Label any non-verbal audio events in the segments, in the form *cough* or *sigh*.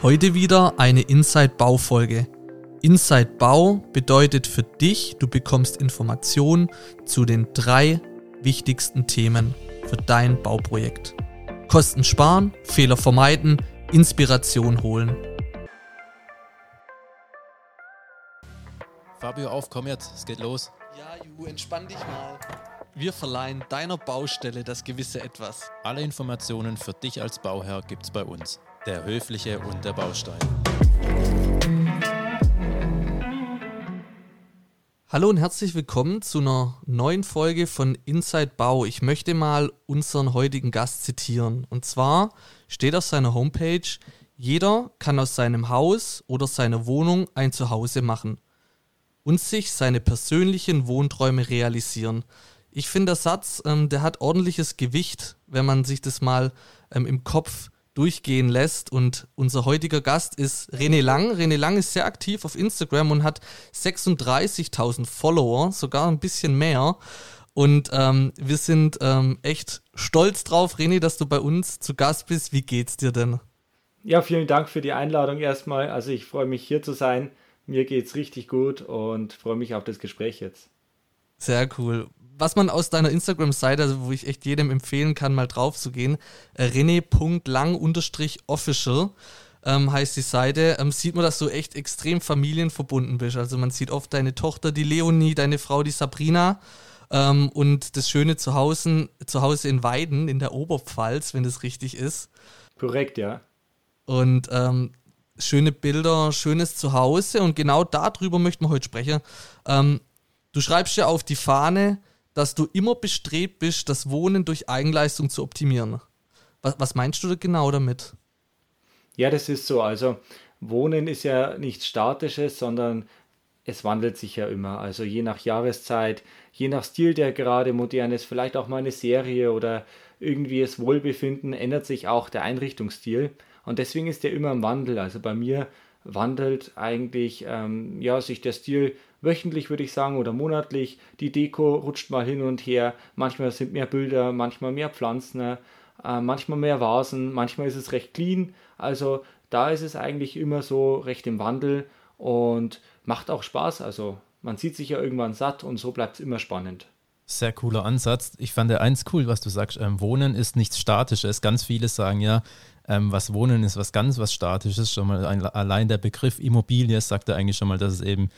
Heute wieder eine Inside Bau Folge. Inside Bau bedeutet für dich, du bekommst Informationen zu den drei wichtigsten Themen für dein Bauprojekt. Kosten sparen, Fehler vermeiden, Inspiration holen. Fabio, auf, komm jetzt, es geht los. Ja, Ju, entspann dich mal. Wir verleihen deiner Baustelle das gewisse Etwas. Alle Informationen für dich als Bauherr gibt's bei uns. Der Höfliche und der Baustein. Hallo und herzlich willkommen zu einer neuen Folge von Inside Bau. Ich möchte mal unseren heutigen Gast zitieren. Und zwar steht auf seiner Homepage, jeder kann aus seinem Haus oder seiner Wohnung ein Zuhause machen und sich seine persönlichen Wohnträume realisieren. Ich finde, der Satz, ähm, der hat ordentliches Gewicht, wenn man sich das mal ähm, im Kopf durchgehen lässt. Und unser heutiger Gast ist René Lang. René Lang ist sehr aktiv auf Instagram und hat 36.000 Follower, sogar ein bisschen mehr. Und ähm, wir sind ähm, echt stolz drauf, René, dass du bei uns zu Gast bist. Wie geht's dir denn? Ja, vielen Dank für die Einladung erstmal. Also ich freue mich hier zu sein. Mir geht's richtig gut und freue mich auf das Gespräch jetzt. Sehr cool was man aus deiner Instagram-Seite, also wo ich echt jedem empfehlen kann, mal drauf zu gehen, äh, rene.lang-official ähm, heißt die Seite, ähm, sieht man, dass du echt extrem familienverbunden bist. Also man sieht oft deine Tochter, die Leonie, deine Frau, die Sabrina ähm, und das schöne Zuhause, Zuhause in Weiden in der Oberpfalz, wenn das richtig ist. Korrekt, ja. Und ähm, schöne Bilder, schönes Zuhause und genau darüber möchten wir heute sprechen. Ähm, du schreibst ja auf die Fahne, dass du immer bestrebt bist, das Wohnen durch Eigenleistung zu optimieren. Was, was meinst du genau damit? Ja, das ist so. Also Wohnen ist ja nichts Statisches, sondern es wandelt sich ja immer. Also je nach Jahreszeit, je nach Stil, der gerade modern ist, vielleicht auch mal eine Serie oder irgendwie das Wohlbefinden, ändert sich auch der Einrichtungsstil. Und deswegen ist der immer im Wandel. Also bei mir wandelt eigentlich ähm, ja, sich der Stil wöchentlich, würde ich sagen, oder monatlich. Die Deko rutscht mal hin und her. Manchmal sind mehr Bilder, manchmal mehr Pflanzen, äh, manchmal mehr Vasen, manchmal ist es recht clean. Also da ist es eigentlich immer so recht im Wandel und macht auch Spaß. Also man sieht sich ja irgendwann satt und so bleibt es immer spannend. Sehr cooler Ansatz. Ich fand der eins cool, was du sagst. Ähm, Wohnen ist nichts Statisches. Ganz viele sagen ja, ähm, was Wohnen ist was ganz was Statisches. Schon mal ein, allein der Begriff Immobilie sagt er eigentlich schon mal, dass es eben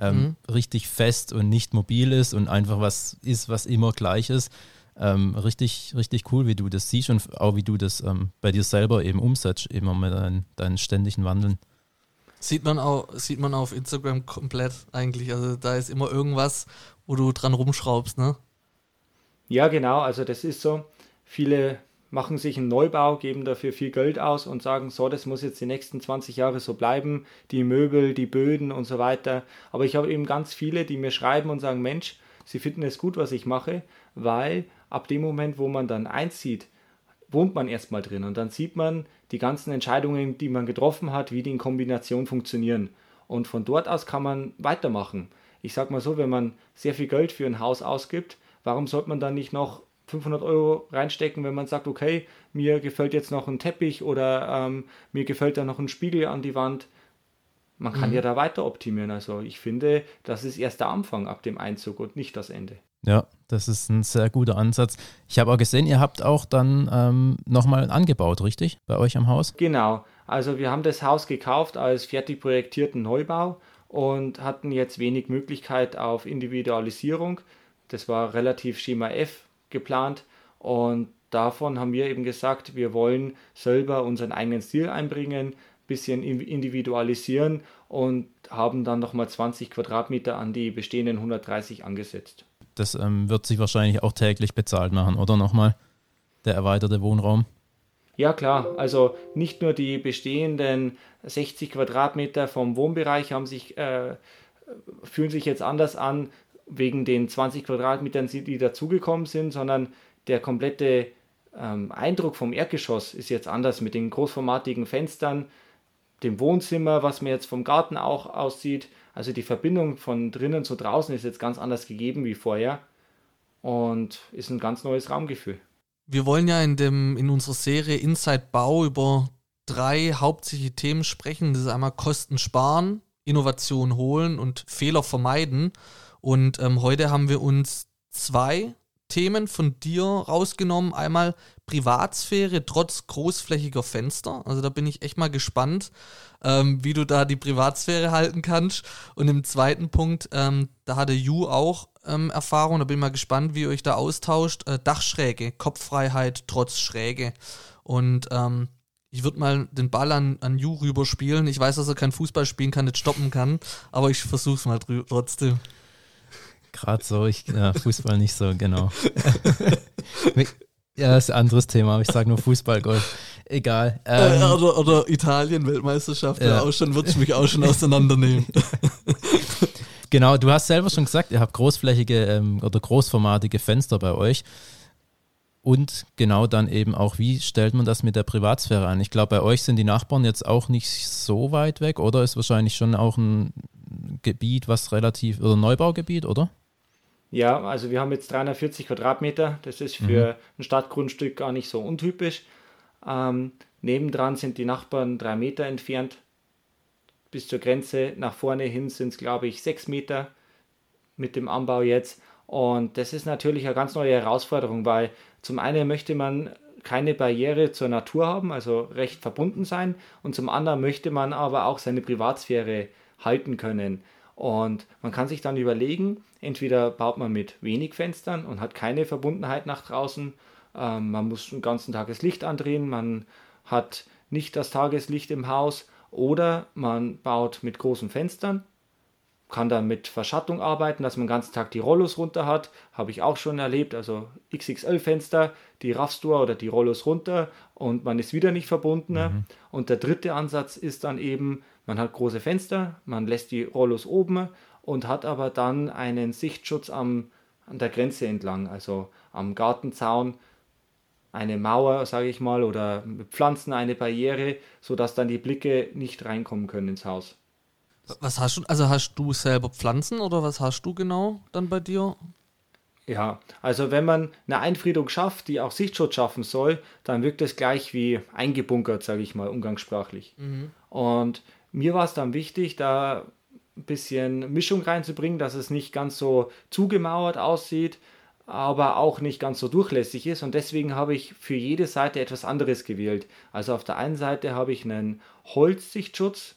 ähm, mhm. richtig fest und nicht mobil ist und einfach was ist, was immer gleich ist. Ähm, richtig, richtig cool, wie du das siehst und auch wie du das ähm, bei dir selber eben umsetzt, immer mit deinen, deinen ständigen Wandeln. Sieht man auch, sieht man auf Instagram komplett eigentlich. Also da ist immer irgendwas, wo du dran rumschraubst, ne? Ja, genau, also das ist so. Viele machen sich einen Neubau, geben dafür viel Geld aus und sagen, so, das muss jetzt die nächsten 20 Jahre so bleiben, die Möbel, die Böden und so weiter. Aber ich habe eben ganz viele, die mir schreiben und sagen, Mensch, sie finden es gut, was ich mache, weil ab dem Moment, wo man dann einzieht, wohnt man erstmal drin und dann sieht man die ganzen Entscheidungen, die man getroffen hat, wie die in Kombination funktionieren. Und von dort aus kann man weitermachen. Ich sage mal so, wenn man sehr viel Geld für ein Haus ausgibt, warum sollte man dann nicht noch 500 Euro reinstecken, wenn man sagt, okay, mir gefällt jetzt noch ein Teppich oder ähm, mir gefällt da noch ein Spiegel an die Wand. Man kann mhm. ja da weiter optimieren. Also ich finde, das ist erst der Anfang ab dem Einzug und nicht das Ende. Ja, das ist ein sehr guter Ansatz. Ich habe auch gesehen, ihr habt auch dann ähm, nochmal angebaut, richtig? Bei euch am Haus? Genau. Also wir haben das Haus gekauft als fertig projektierten Neubau und hatten jetzt wenig Möglichkeit auf Individualisierung. Das war relativ Schema F geplant und davon haben wir eben gesagt, wir wollen selber unseren eigenen Stil einbringen, bisschen individualisieren und haben dann nochmal 20 Quadratmeter an die bestehenden 130 angesetzt. Das ähm, wird sich wahrscheinlich auch täglich bezahlt machen, oder nochmal der erweiterte Wohnraum? Ja klar, also nicht nur die bestehenden 60 Quadratmeter vom Wohnbereich haben sich, äh, fühlen sich jetzt anders an, wegen den 20 Quadratmetern, die dazugekommen sind, sondern der komplette ähm, Eindruck vom Erdgeschoss ist jetzt anders mit den großformatigen Fenstern, dem Wohnzimmer, was mir jetzt vom Garten auch aussieht. Also die Verbindung von drinnen zu draußen ist jetzt ganz anders gegeben wie vorher und ist ein ganz neues Raumgefühl. Wir wollen ja in, dem, in unserer Serie Inside Bau über drei hauptsächliche Themen sprechen. Das ist einmal Kosten sparen, Innovation holen und Fehler vermeiden. Und ähm, heute haben wir uns zwei Themen von dir rausgenommen. Einmal Privatsphäre trotz großflächiger Fenster. Also da bin ich echt mal gespannt, ähm, wie du da die Privatsphäre halten kannst. Und im zweiten Punkt, ähm, da hatte Ju auch ähm, Erfahrung. Da bin ich mal gespannt, wie ihr euch da austauscht. Äh, Dachschräge, Kopffreiheit trotz Schräge. Und ähm, ich würde mal den Ball an, an Ju rüberspielen. Ich weiß, dass er kein Fußball spielen kann, nicht stoppen kann, aber ich versuche es mal trotzdem. Gerade so, ich, ja, Fußball nicht so, genau. *laughs* ja, das ist ein anderes Thema, aber ich sage nur Fußball, Golf. Egal. Äh, ähm, oder, oder Italien-Weltmeisterschaft, ja. auch schon, würde ich mich auch schon auseinandernehmen. *laughs* genau, du hast selber schon gesagt, ihr habt großflächige ähm, oder großformatige Fenster bei euch. Und genau dann eben auch, wie stellt man das mit der Privatsphäre an? Ich glaube, bei euch sind die Nachbarn jetzt auch nicht so weit weg, oder? Ist wahrscheinlich schon auch ein Gebiet, was relativ, oder Neubaugebiet, oder? Ja, also wir haben jetzt 340 Quadratmeter. Das ist für mhm. ein Stadtgrundstück gar nicht so untypisch. Ähm, nebendran sind die Nachbarn drei Meter entfernt. Bis zur Grenze nach vorne hin sind es, glaube ich, sechs Meter mit dem Anbau jetzt. Und das ist natürlich eine ganz neue Herausforderung, weil zum einen möchte man keine Barriere zur Natur haben, also recht verbunden sein, und zum anderen möchte man aber auch seine Privatsphäre halten können. Und man kann sich dann überlegen, entweder baut man mit wenig Fenstern und hat keine Verbundenheit nach draußen, ähm, man muss den ganzen Tag das Licht andrehen, man hat nicht das Tageslicht im Haus, oder man baut mit großen Fenstern, kann dann mit Verschattung arbeiten, dass man den ganzen Tag die Rollos runter hat, habe ich auch schon erlebt, also XXL-Fenster, die raffst du oder die Rollos runter und man ist wieder nicht verbunden. Mhm. Und der dritte Ansatz ist dann eben, man hat große Fenster, man lässt die Rollos oben und hat aber dann einen Sichtschutz am, an der Grenze entlang, also am Gartenzaun, eine Mauer, sage ich mal, oder mit Pflanzen eine Barriere, sodass dann die Blicke nicht reinkommen können ins Haus. Was hast du, also hast du selber Pflanzen oder was hast du genau dann bei dir? Ja, also wenn man eine Einfriedung schafft, die auch Sichtschutz schaffen soll, dann wirkt es gleich wie eingebunkert, sage ich mal, umgangssprachlich. Mhm. Und mir war es dann wichtig, da ein bisschen Mischung reinzubringen, dass es nicht ganz so zugemauert aussieht, aber auch nicht ganz so durchlässig ist. Und deswegen habe ich für jede Seite etwas anderes gewählt. Also auf der einen Seite habe ich einen Holzsichtschutz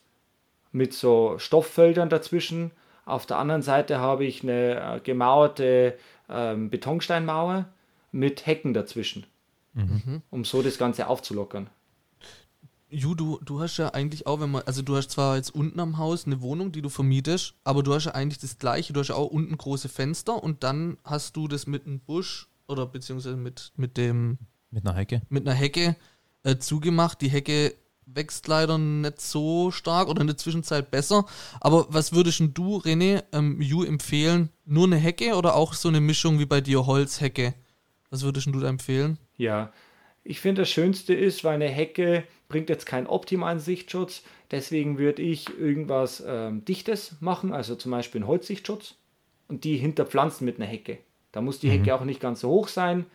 mit so Stofffeldern dazwischen. Auf der anderen Seite habe ich eine äh, gemauerte ähm, Betonsteinmauer mit Hecken dazwischen, mhm. um so das Ganze aufzulockern. Ju, du, du hast ja eigentlich auch, wenn man, also du hast zwar jetzt unten am Haus eine Wohnung, die du vermietest, aber du hast ja eigentlich das gleiche, du hast ja auch unten große Fenster und dann hast du das mit einem Busch oder beziehungsweise mit, mit dem... Mit einer Hecke. Mit einer Hecke äh, zugemacht. Die Hecke wächst leider nicht so stark oder in der Zwischenzeit besser. Aber was würdest du, René, ähm, Ju empfehlen? Nur eine Hecke oder auch so eine Mischung wie bei dir, Holzhecke? Was würdest du da empfehlen? Ja, ich finde, das Schönste ist, weil eine Hecke bringt jetzt keinen optimalen Sichtschutz. Deswegen würde ich irgendwas ähm, Dichtes machen, also zum Beispiel einen Holzsichtschutz und die hinterpflanzen mit einer Hecke. Da muss die mhm. Hecke auch nicht ganz so hoch sein.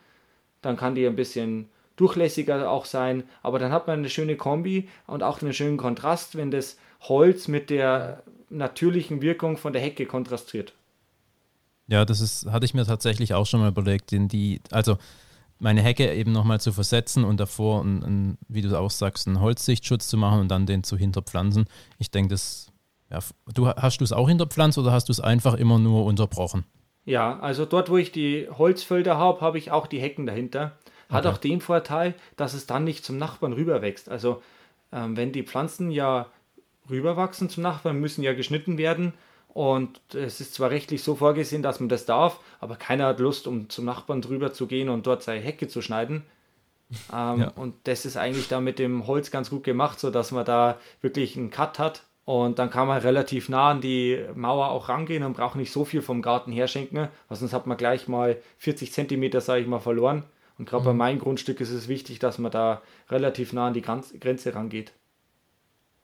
Dann kann die ein bisschen durchlässiger auch sein. Aber dann hat man eine schöne Kombi und auch einen schönen Kontrast, wenn das Holz mit der natürlichen Wirkung von der Hecke kontrastiert. Ja, das ist, hatte ich mir tatsächlich auch schon mal überlegt, in die, also meine Hecke eben nochmal zu versetzen und davor, ein, ein, wie du auch sagst, einen Holzsichtschutz zu machen und dann den zu hinterpflanzen. Ich denke, das, ja, du hast du es auch hinterpflanzt oder hast du es einfach immer nur unterbrochen? Ja, also dort, wo ich die Holzfelder habe, habe ich auch die Hecken dahinter. Hat okay. auch den Vorteil, dass es dann nicht zum Nachbarn rüberwächst. Also ähm, wenn die Pflanzen ja rüberwachsen zum Nachbarn, müssen ja geschnitten werden und es ist zwar rechtlich so vorgesehen, dass man das darf, aber keiner hat Lust, um zum Nachbarn drüber zu gehen und dort seine Hecke zu schneiden. *laughs* Ähm, ja. Und das ist eigentlich da mit dem Holz ganz gut gemacht, sodass man da wirklich einen Cut hat. Und dann kann man relativ nah an die Mauer auch rangehen und braucht nicht so viel vom Garten herschenken, weil sonst hat man gleich mal 40 Zentimeter, sage ich mal, verloren. Und gerade mhm. bei meinem Grundstück ist es wichtig, dass man da relativ nah an die Grenze rangeht.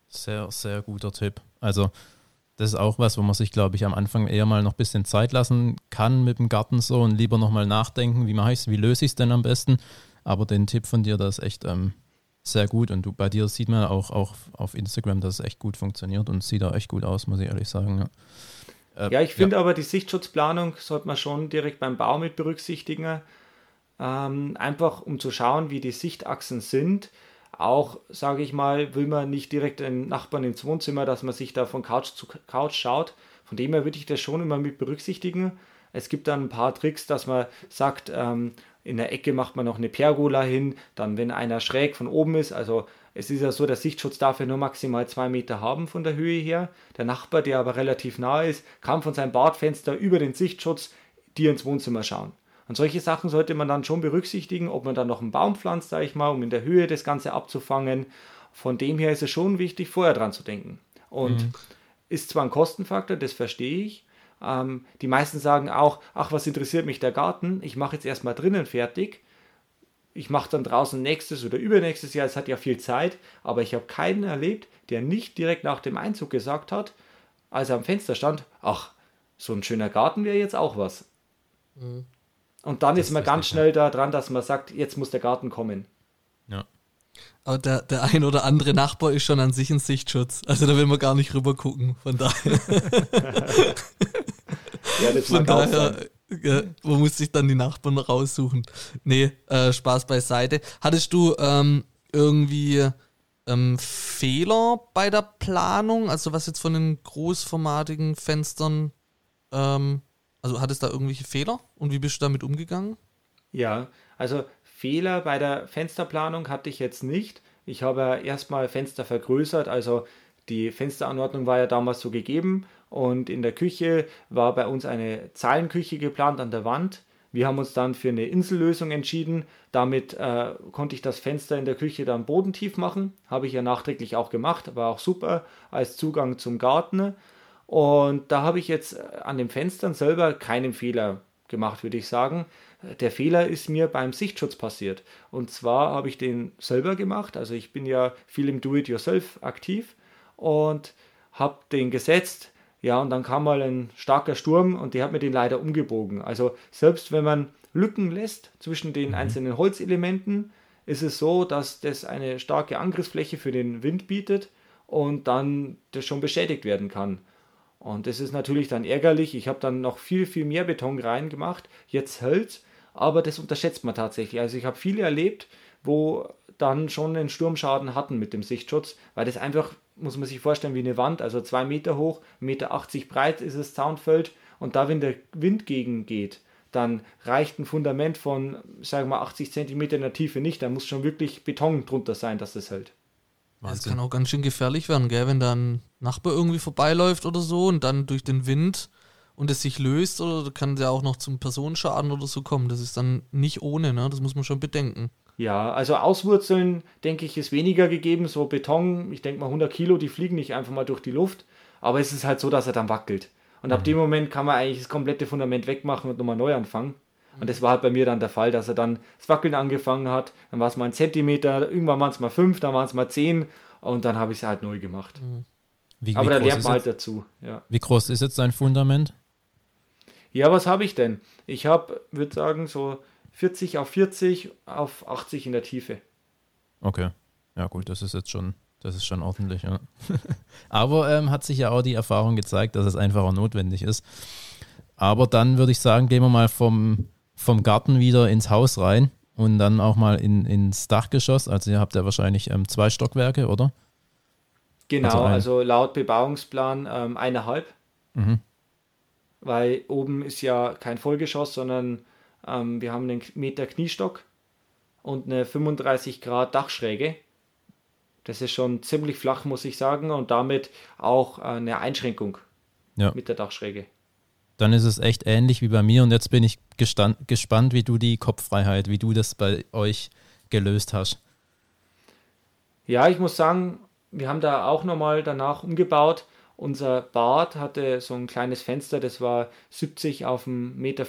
Sehr, sehr guter Tipp. Also das ist auch was, wo man sich, glaube ich, am Anfang eher mal noch ein bisschen Zeit lassen kann mit dem Garten so und lieber nochmal nachdenken, wie mache ich es, wie löse ich es denn am besten. Aber den Tipp von dir, das ist echt, ähm, sehr gut. Und du, bei dir sieht man auch, auch auf Instagram, dass es echt gut funktioniert und sieht auch echt gut aus, muss ich ehrlich sagen. Ja, äh, ja ich finde ja. aber die Sichtschutzplanung sollte man schon direkt beim Bau mit berücksichtigen. Ähm, einfach um zu schauen, wie die Sichtachsen sind. Auch, sage ich mal, will man nicht direkt den Nachbarn ins Wohnzimmer, dass man sich da von Couch zu Couch schaut. Von dem her würde ich das schon immer mit berücksichtigen. Es gibt dann ein paar Tricks, dass man sagt, ähm, in der Ecke macht man noch eine Pergola hin, dann wenn einer schräg von oben ist, also es ist ja so, der Sichtschutz darf ja nur maximal zwei Meter haben von der Höhe her. Der Nachbar, der aber relativ nahe ist, kann von seinem Badfenster über den Sichtschutz dir ins Wohnzimmer schauen. Und solche Sachen sollte man dann schon berücksichtigen, ob man dann noch einen Baum pflanzt, sage ich mal, um in der Höhe das Ganze abzufangen. Von dem her ist es schon wichtig, vorher dran zu denken. Und mhm. ist zwar ein Kostenfaktor, das verstehe ich, ähm, die meisten sagen auch, ach, was interessiert mich der Garten? Ich mache jetzt erstmal drinnen fertig. Ich mache dann draußen nächstes oder übernächstes Jahr, es hat ja viel Zeit, aber ich habe keinen erlebt, der nicht direkt nach dem Einzug gesagt hat, als er am Fenster stand, ach, so ein schöner Garten wäre jetzt auch was. Mhm. Und dann das ist man ganz schnell da dran, dass man sagt, jetzt muss der Garten kommen. Ja. Aber der, der ein oder andere Nachbar ist schon an sich ein Sichtschutz. Also da will man gar nicht rüber gucken. Von daher. ja, das Von daher, ja, wo muss sich dann die Nachbarn raussuchen? Nee, äh, Spaß beiseite. Hattest du ähm, irgendwie ähm, Fehler bei der Planung? Also was jetzt von den großformatigen Fenstern, ähm, also hattest du da irgendwelche Fehler und wie bist du damit umgegangen? Ja, also Fehler bei der Fensterplanung hatte ich jetzt nicht. Ich habe erstmal Fenster vergrößert, also die Fensteranordnung war ja damals so gegeben und in der Küche war bei uns eine Zeilenküche geplant an der Wand. Wir haben uns dann für eine Insellösung entschieden. Damit äh, konnte ich das Fenster in der Küche dann bodentief machen. Habe ich ja nachträglich auch gemacht, war auch super als Zugang zum Garten. Und da habe ich jetzt äh, an den Fenstern selber keinen Fehler gemacht, würde ich sagen. Der Fehler ist mir beim Sichtschutz passiert. Und zwar habe ich den selber gemacht. Also ich bin ja viel im Do-it-yourself aktiv und habe den gesetzt ja, und dann kam mal ein starker Sturm und der hat mir den leider umgebogen. Also selbst wenn man Lücken lässt zwischen den mhm. einzelnen Holzelementen, ist es so, dass das eine starke Angriffsfläche für den Wind bietet und dann das schon beschädigt werden kann. Und das ist natürlich dann ärgerlich. Ich habe dann noch viel, viel mehr Beton reingemacht. Jetzt hält aber das unterschätzt man tatsächlich. Also ich habe viele erlebt, wo dann schon einen Sturmschaden hatten mit dem Sichtschutz, weil das einfach muss man sich vorstellen, wie eine Wand, also zwei Meter hoch, 1,80 Meter breit ist das Zaunfeld und da, wenn der Wind gegen geht, dann reicht ein Fundament von, sagen wir mal, 80 Zentimeter in der Tiefe nicht, da muss schon wirklich Beton drunter sein, dass das hält. Das kann auch ganz schön gefährlich werden, gell? wenn da ein Nachbar irgendwie vorbeiläuft oder so und dann durch den Wind und es sich löst oder kann ja auch noch zum Personenschaden oder so kommen. Das ist dann nicht ohne, ne? Das muss man schon bedenken. Ja, also Auswurzeln, denke ich, ist weniger gegeben. So Beton, ich denke mal 100 Kilo, die fliegen nicht einfach mal durch die Luft. Aber es ist halt so, dass er dann wackelt. Und mhm. ab dem Moment kann man eigentlich das komplette Fundament wegmachen und nochmal neu anfangen. Und das war halt bei mir dann der Fall, dass er dann das Wackeln angefangen hat. Dann war es mal ein Zentimeter, irgendwann waren es mal fünf, dann waren es mal zehn und dann habe ich es halt neu gemacht. Mhm. Wie, Aber da lernt man halt dazu. Ja. Wie groß ist jetzt dein Fundament? Ja, was habe ich denn? Ich habe, würde sagen, so 40 auf 40 auf 80 in der Tiefe. Okay. Ja, gut, das ist jetzt schon, das ist schon ordentlich, ja. *laughs* Aber ähm, hat sich ja auch die Erfahrung gezeigt, dass es einfach auch notwendig ist. Aber dann würde ich sagen, gehen wir mal vom, vom Garten wieder ins Haus rein und dann auch mal in, ins Dachgeschoss. Also ihr habt ja wahrscheinlich ähm, zwei Stockwerke, oder? Genau, also, also laut Bebauungsplan ähm, eineinhalb. Mhm. Weil oben ist ja kein Vollgeschoss, sondern ähm, wir haben einen Meter Kniestock und eine 35 Grad Dachschräge. Das ist schon ziemlich flach, muss ich sagen, und damit auch eine Einschränkung ja. mit der Dachschräge. Dann ist es echt ähnlich wie bei mir und jetzt bin ich gespannt, wie du die Kopffreiheit, wie du das bei euch gelöst hast. Ja, ich muss sagen, wir haben da auch nochmal danach umgebaut. Unser Bad hatte so ein kleines Fenster, das war 70 auf 1,40 Meter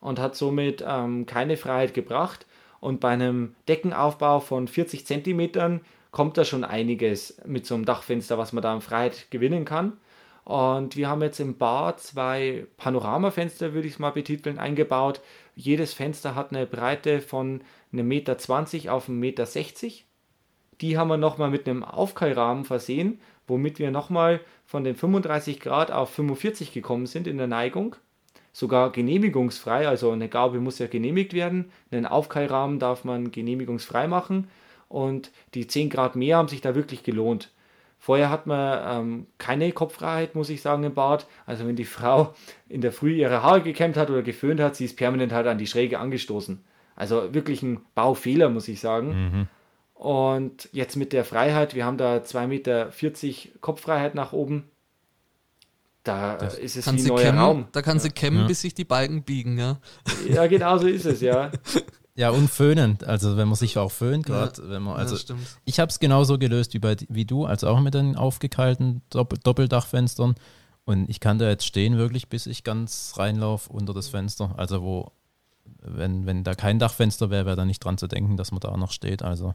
und hat somit ähm, keine Freiheit gebracht. Und bei einem Deckenaufbau von 40 Zentimetern kommt da schon einiges mit so einem Dachfenster, was man da an Freiheit gewinnen kann. Und wir haben jetzt im Bad zwei Panoramafenster, würde ich es mal betiteln, eingebaut. Jedes Fenster hat eine Breite von 1,20 Meter auf 1,60 Meter. Die haben wir nochmal mit einem Aufkeilrahmen versehen, womit wir nochmal von den 35 Grad auf 45 gekommen sind in der Neigung. Sogar genehmigungsfrei, also eine Gaube muss ja genehmigt werden. Einen Aufkeilrahmen darf man genehmigungsfrei machen. Und die 10 Grad mehr haben sich da wirklich gelohnt. Vorher hat man ähm, keine Kopffreiheit, muss ich sagen, im Bad. Also wenn die Frau in der Früh ihre Haare gekämmt hat oder geföhnt hat, sie ist permanent halt an die Schräge angestoßen. Also wirklich ein Baufehler, muss ich sagen. Mhm. Und jetzt mit der Freiheit, wir haben da 2,40 Meter Kopffreiheit nach oben. Da das ist es wie ein neuer kämmen, Raum. Da kann ja. sie kämmen, ja. bis sich die Balken biegen, ja. Ja, genau so ist es, ja. *laughs* Ja, und föhnen. Also wenn man sich auch föhnt, gerade ja, wenn man, also ja, ich habe es genauso gelöst wie, bei, wie du, also auch mit den aufgekeilten Doppel Doppeldachfenstern. Und ich kann da jetzt stehen wirklich, bis ich ganz reinlaufe unter das Fenster. Also wo, wenn, wenn da kein Dachfenster wäre, wäre da nicht dran zu denken, dass man da noch steht. Also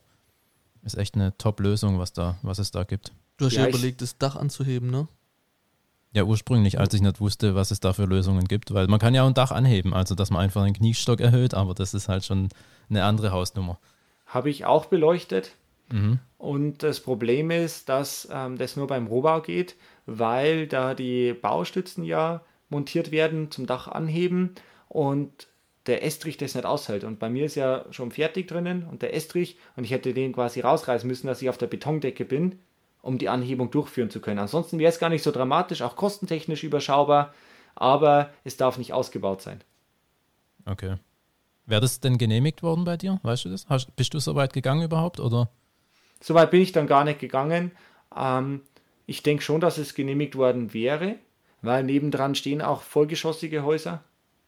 ist echt eine Top-Lösung, was, was es da gibt. Du hast ja, ja überlegt, das Dach anzuheben, ne? Ja, ursprünglich, als ich nicht wusste, was es da für Lösungen gibt, weil man kann ja auch ein Dach anheben, also dass man einfach einen Kniestock erhöht, aber das ist halt schon eine andere Hausnummer. Habe ich auch beleuchtet. Mhm. Und das Problem ist, dass ähm, das nur beim Rohbau geht, weil da die Baustützen ja montiert werden zum Dach anheben und der Estrich das nicht aushält. Und bei mir ist ja schon fertig drinnen und der Estrich und ich hätte den quasi rausreißen müssen, dass ich auf der Betondecke bin um die Anhebung durchführen zu können. Ansonsten wäre es gar nicht so dramatisch, auch kostentechnisch überschaubar, aber es darf nicht ausgebaut sein. Okay. Wäre das denn genehmigt worden bei dir? Weißt du das? Hast, bist du so weit gegangen überhaupt? Oder? So weit bin ich dann gar nicht gegangen. Ähm, ich denke schon, dass es genehmigt worden wäre, weil nebendran stehen auch vollgeschossige Häuser.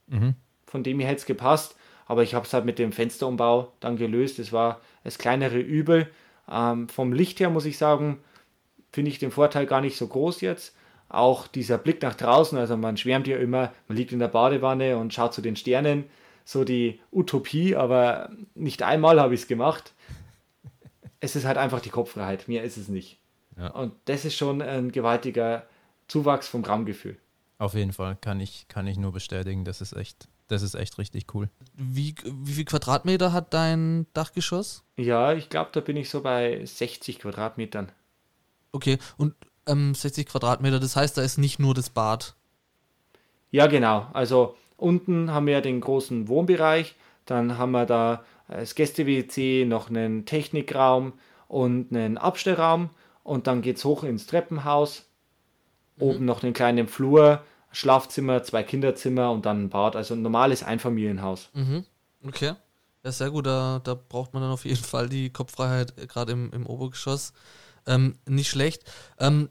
Mhm. Von dem her hätte es gepasst. Aber ich habe es halt mit dem Fensterumbau dann gelöst. Es war das kleinere Übel. Ähm, vom Licht her muss ich sagen, finde ich den Vorteil gar nicht so groß jetzt. Auch dieser Blick nach draußen, also man schwärmt ja immer, man liegt in der Badewanne und schaut zu den Sternen, so die Utopie, aber nicht einmal habe ich es gemacht. Es ist halt einfach die Kopffreiheit, mehr ist es nicht. Ja. Und das ist schon ein gewaltiger Zuwachs vom Grammgefühl. Auf jeden Fall, kann ich, kann ich nur bestätigen, das ist echt, das ist echt richtig cool. Wie, wie viel Quadratmeter hat dein Dachgeschoss? Ja, ich glaube, da bin ich so bei 60 Quadratmetern. Okay, und ähm, 60 Quadratmeter, das heißt, da ist nicht nur das Bad. Ja, genau. Also unten haben wir den großen Wohnbereich, dann haben wir da das Gäste-WC, noch einen Technikraum und einen Abstellraum und dann geht es hoch ins Treppenhaus. Mhm. Oben noch einen kleinen Flur, Schlafzimmer, zwei Kinderzimmer und dann ein Bad. Also ein normales Einfamilienhaus. Mhm. Okay. Ja, sehr gut. Da, da braucht man dann auf jeden Fall die Kopffreiheit, äh, gerade im, im Obergeschoss. Ähm, nicht schlecht. Ähm,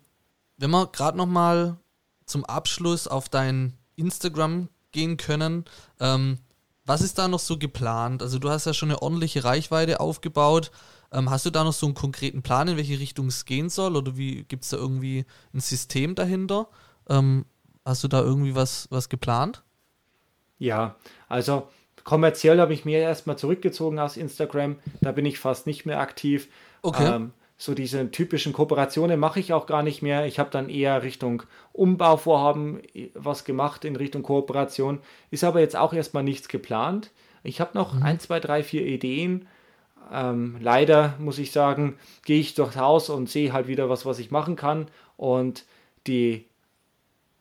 wenn wir gerade noch mal zum Abschluss auf dein Instagram gehen können, ähm, was ist da noch so geplant? Also du hast ja schon eine ordentliche Reichweite aufgebaut. Ähm, hast du da noch so einen konkreten Plan, in welche Richtung es gehen soll? Oder wie gibt es da irgendwie ein System dahinter? Ähm, hast du da irgendwie was, was geplant? Ja, also kommerziell habe ich mir erstmal zurückgezogen aus Instagram. Da bin ich fast nicht mehr aktiv. Okay. Ähm, so diese typischen Kooperationen mache ich auch gar nicht mehr. Ich habe dann eher Richtung Umbauvorhaben äh, was gemacht in Richtung Kooperation. Ist aber jetzt auch erstmal nichts geplant. Ich habe noch mhm. ein, zwei, drei, vier Ideen. Ähm, leider muss ich sagen, gehe ich durchs Haus und sehe halt wieder was, was ich machen kann. Und die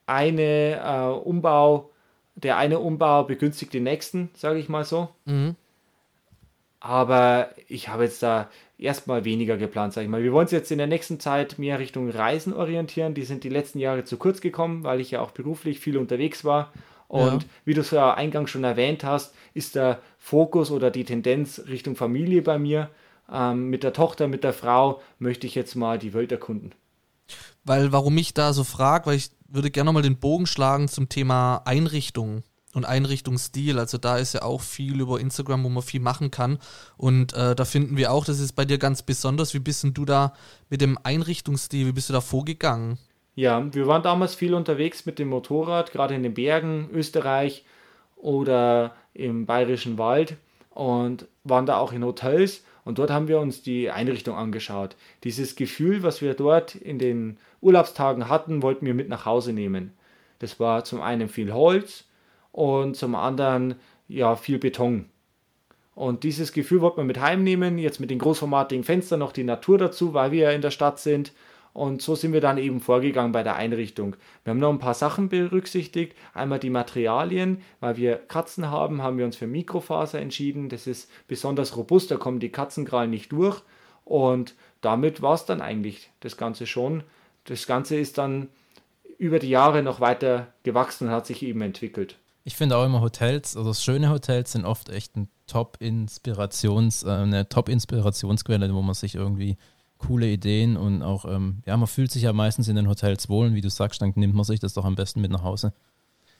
eine äh, Umbau, der eine Umbau begünstigt den nächsten, sage ich mal so. Mhm. Aber ich habe jetzt da erstmal weniger geplant, sage ich mal. Wir wollen uns jetzt in der nächsten Zeit mehr Richtung Reisen orientieren. Die sind die letzten Jahre zu kurz gekommen, weil ich ja auch beruflich viel unterwegs war. Und ja. wie du es ja eingangs schon erwähnt hast, ist der Fokus oder die Tendenz Richtung Familie bei mir. Ähm, mit der Tochter, mit der Frau möchte ich jetzt mal die Welt erkunden. Weil, warum ich da so frage, weil ich würde gerne mal den Bogen schlagen zum Thema Einrichtungen und Einrichtungsstil. Also da ist ja auch viel über Instagram, wo man viel machen kann. Und äh, da finden wir auch, das ist bei dir ganz besonders. Wie bist denn du da mit dem Einrichtungsstil, wie bist du da vorgegangen? Ja, wir waren damals viel unterwegs mit dem Motorrad, gerade in den Bergen, Österreich oder im Bayerischen Wald und waren da auch in Hotels und dort haben wir uns die Einrichtung angeschaut. Dieses Gefühl, was wir dort in den Urlaubstagen hatten, wollten wir mit nach Hause nehmen. Das war zum einen viel Holz, und zum anderen ja viel Beton. Und dieses Gefühl wollte man mit heimnehmen, jetzt mit den großformatigen Fenstern noch die Natur dazu, weil wir ja in der Stadt sind. Und so sind wir dann eben vorgegangen bei der Einrichtung. Wir haben noch ein paar Sachen berücksichtigt. Einmal die Materialien, weil wir Katzen haben, haben wir uns für Mikrofaser entschieden. Das ist besonders robust, da kommen die Katzenkrallen nicht durch. Und damit war es dann eigentlich das Ganze schon. Das Ganze ist dann über die Jahre noch weiter gewachsen und hat sich eben entwickelt. Ich finde auch immer Hotels, also schöne Hotels sind oft echt ein Top-Inspirations, äh, eine Top-Inspirationsquelle, wo man sich irgendwie coole Ideen und auch, ähm, ja, man fühlt sich ja meistens in den Hotels wohl und wie du sagst, dann nimmt man sich das doch am besten mit nach Hause.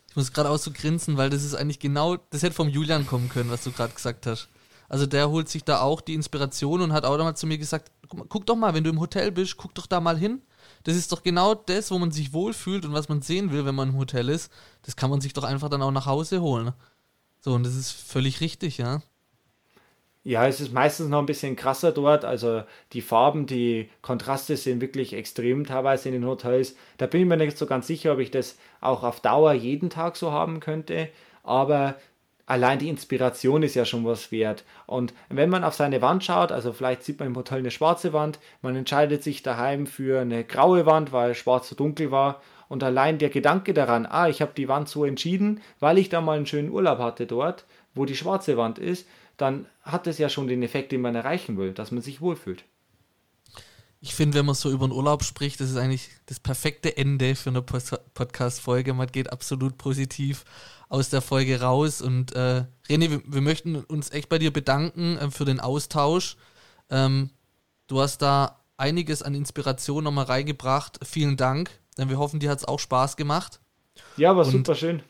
Ich muss gerade auch so grinsen, weil das ist eigentlich genau, das hätte vom Julian kommen können, was du gerade gesagt hast. Also der holt sich da auch die Inspiration und hat auch damals zu mir gesagt, guck, guck doch mal, wenn du im Hotel bist, guck doch da mal hin das ist doch genau das, wo man sich wohlfühlt und was man sehen will, wenn man im Hotel ist. Das kann man sich doch einfach dann auch nach Hause holen. So, und das ist völlig richtig, ja. Ja, es ist meistens noch ein bisschen krasser dort. Also die Farben, die Kontraste sind wirklich extrem teilweise in den Hotels. Da bin ich mir nicht so ganz sicher, ob ich das auch auf Dauer jeden Tag so haben könnte. Aber allein die Inspiration ist ja schon was wert. Und wenn man auf seine Wand schaut, also vielleicht sieht man im Hotel eine schwarze Wand, man entscheidet sich daheim für eine graue Wand, weil schwarz so dunkel war. Und allein der Gedanke daran, ah, ich habe die Wand so entschieden, weil ich da mal einen schönen Urlaub hatte dort, wo die schwarze Wand ist, dann hat es ja schon den Effekt, den man erreichen will, dass man sich wohlfühlt. Ich finde, wenn man so über den Urlaub spricht, das ist eigentlich das perfekte Ende für eine Podcast-Folge. Man geht absolut positiv aus der Folge raus. Und äh, René, wir, wir, möchten uns echt bei dir bedanken äh, für den Austausch. Ähm, du hast da einiges an Inspiration nochmal reingebracht. Vielen Dank, denn wir hoffen, dir hat es auch Spaß gemacht. Ja, war Und super schön.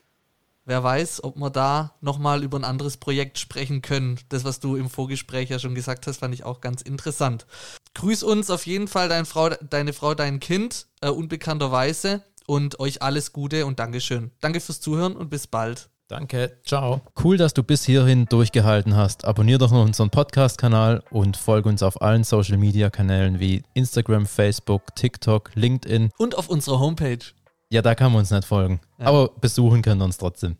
Wer weiß, ob wir da nochmal über ein anderes Projekt sprechen können. Das, was du im Vorgespräch ja schon gesagt hast, fand ich auch ganz interessant. Grüß uns auf jeden Fall deine Frau, deine Frau dein Kind, äh, unbekannterweise und euch alles Gute und Dankeschön. Danke fürs Zuhören und bis bald. Danke, ciao. Cool, dass du bis hierhin durchgehalten hast. Abonnier doch noch unseren Podcast-Kanal und folge uns auf allen Social-Media-Kanälen wie Instagram, Facebook, TikTok, LinkedIn. Und auf unserer Homepage. Ja, da kann man uns nicht folgen. Ja. Aber besuchen können wir uns trotzdem.